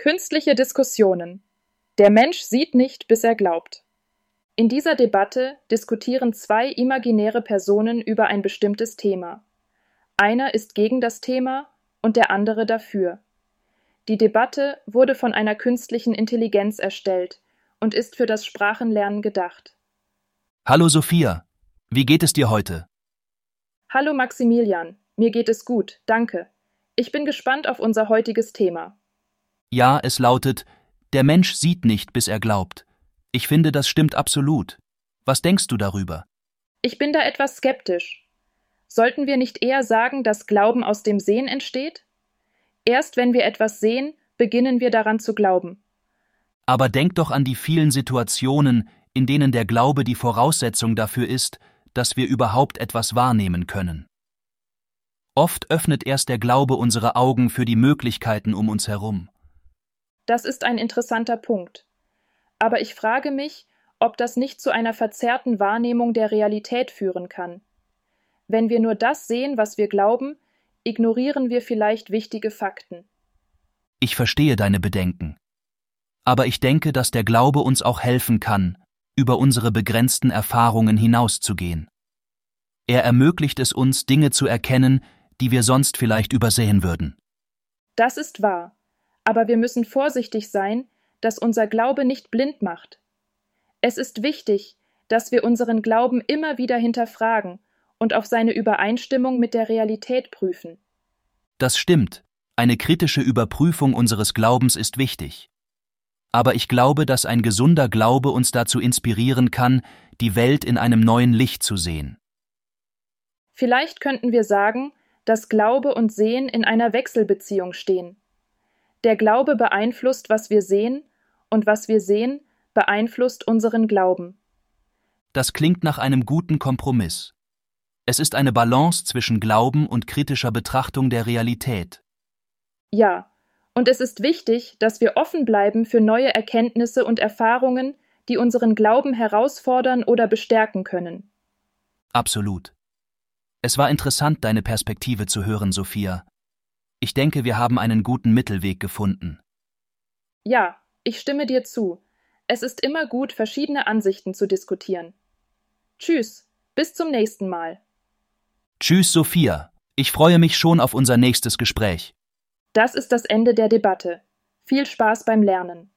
Künstliche Diskussionen. Der Mensch sieht nicht, bis er glaubt. In dieser Debatte diskutieren zwei imaginäre Personen über ein bestimmtes Thema. Einer ist gegen das Thema und der andere dafür. Die Debatte wurde von einer künstlichen Intelligenz erstellt und ist für das Sprachenlernen gedacht. Hallo Sophia, wie geht es dir heute? Hallo Maximilian, mir geht es gut, danke. Ich bin gespannt auf unser heutiges Thema. Ja, es lautet, der Mensch sieht nicht, bis er glaubt. Ich finde, das stimmt absolut. Was denkst du darüber? Ich bin da etwas skeptisch. Sollten wir nicht eher sagen, dass Glauben aus dem Sehen entsteht? Erst wenn wir etwas sehen, beginnen wir daran zu glauben. Aber denk doch an die vielen Situationen, in denen der Glaube die Voraussetzung dafür ist, dass wir überhaupt etwas wahrnehmen können. Oft öffnet erst der Glaube unsere Augen für die Möglichkeiten um uns herum. Das ist ein interessanter Punkt. Aber ich frage mich, ob das nicht zu einer verzerrten Wahrnehmung der Realität führen kann. Wenn wir nur das sehen, was wir glauben, ignorieren wir vielleicht wichtige Fakten. Ich verstehe deine Bedenken. Aber ich denke, dass der Glaube uns auch helfen kann, über unsere begrenzten Erfahrungen hinauszugehen. Er ermöglicht es uns, Dinge zu erkennen, die wir sonst vielleicht übersehen würden. Das ist wahr aber wir müssen vorsichtig sein, dass unser Glaube nicht blind macht. Es ist wichtig, dass wir unseren Glauben immer wieder hinterfragen und auf seine Übereinstimmung mit der Realität prüfen. Das stimmt. Eine kritische Überprüfung unseres Glaubens ist wichtig. Aber ich glaube, dass ein gesunder Glaube uns dazu inspirieren kann, die Welt in einem neuen Licht zu sehen. Vielleicht könnten wir sagen, dass Glaube und Sehen in einer Wechselbeziehung stehen. Der Glaube beeinflusst, was wir sehen, und was wir sehen, beeinflusst unseren Glauben. Das klingt nach einem guten Kompromiss. Es ist eine Balance zwischen Glauben und kritischer Betrachtung der Realität. Ja, und es ist wichtig, dass wir offen bleiben für neue Erkenntnisse und Erfahrungen, die unseren Glauben herausfordern oder bestärken können. Absolut. Es war interessant, deine Perspektive zu hören, Sophia. Ich denke, wir haben einen guten Mittelweg gefunden. Ja, ich stimme dir zu. Es ist immer gut, verschiedene Ansichten zu diskutieren. Tschüss, bis zum nächsten Mal. Tschüss, Sophia. Ich freue mich schon auf unser nächstes Gespräch. Das ist das Ende der Debatte. Viel Spaß beim Lernen.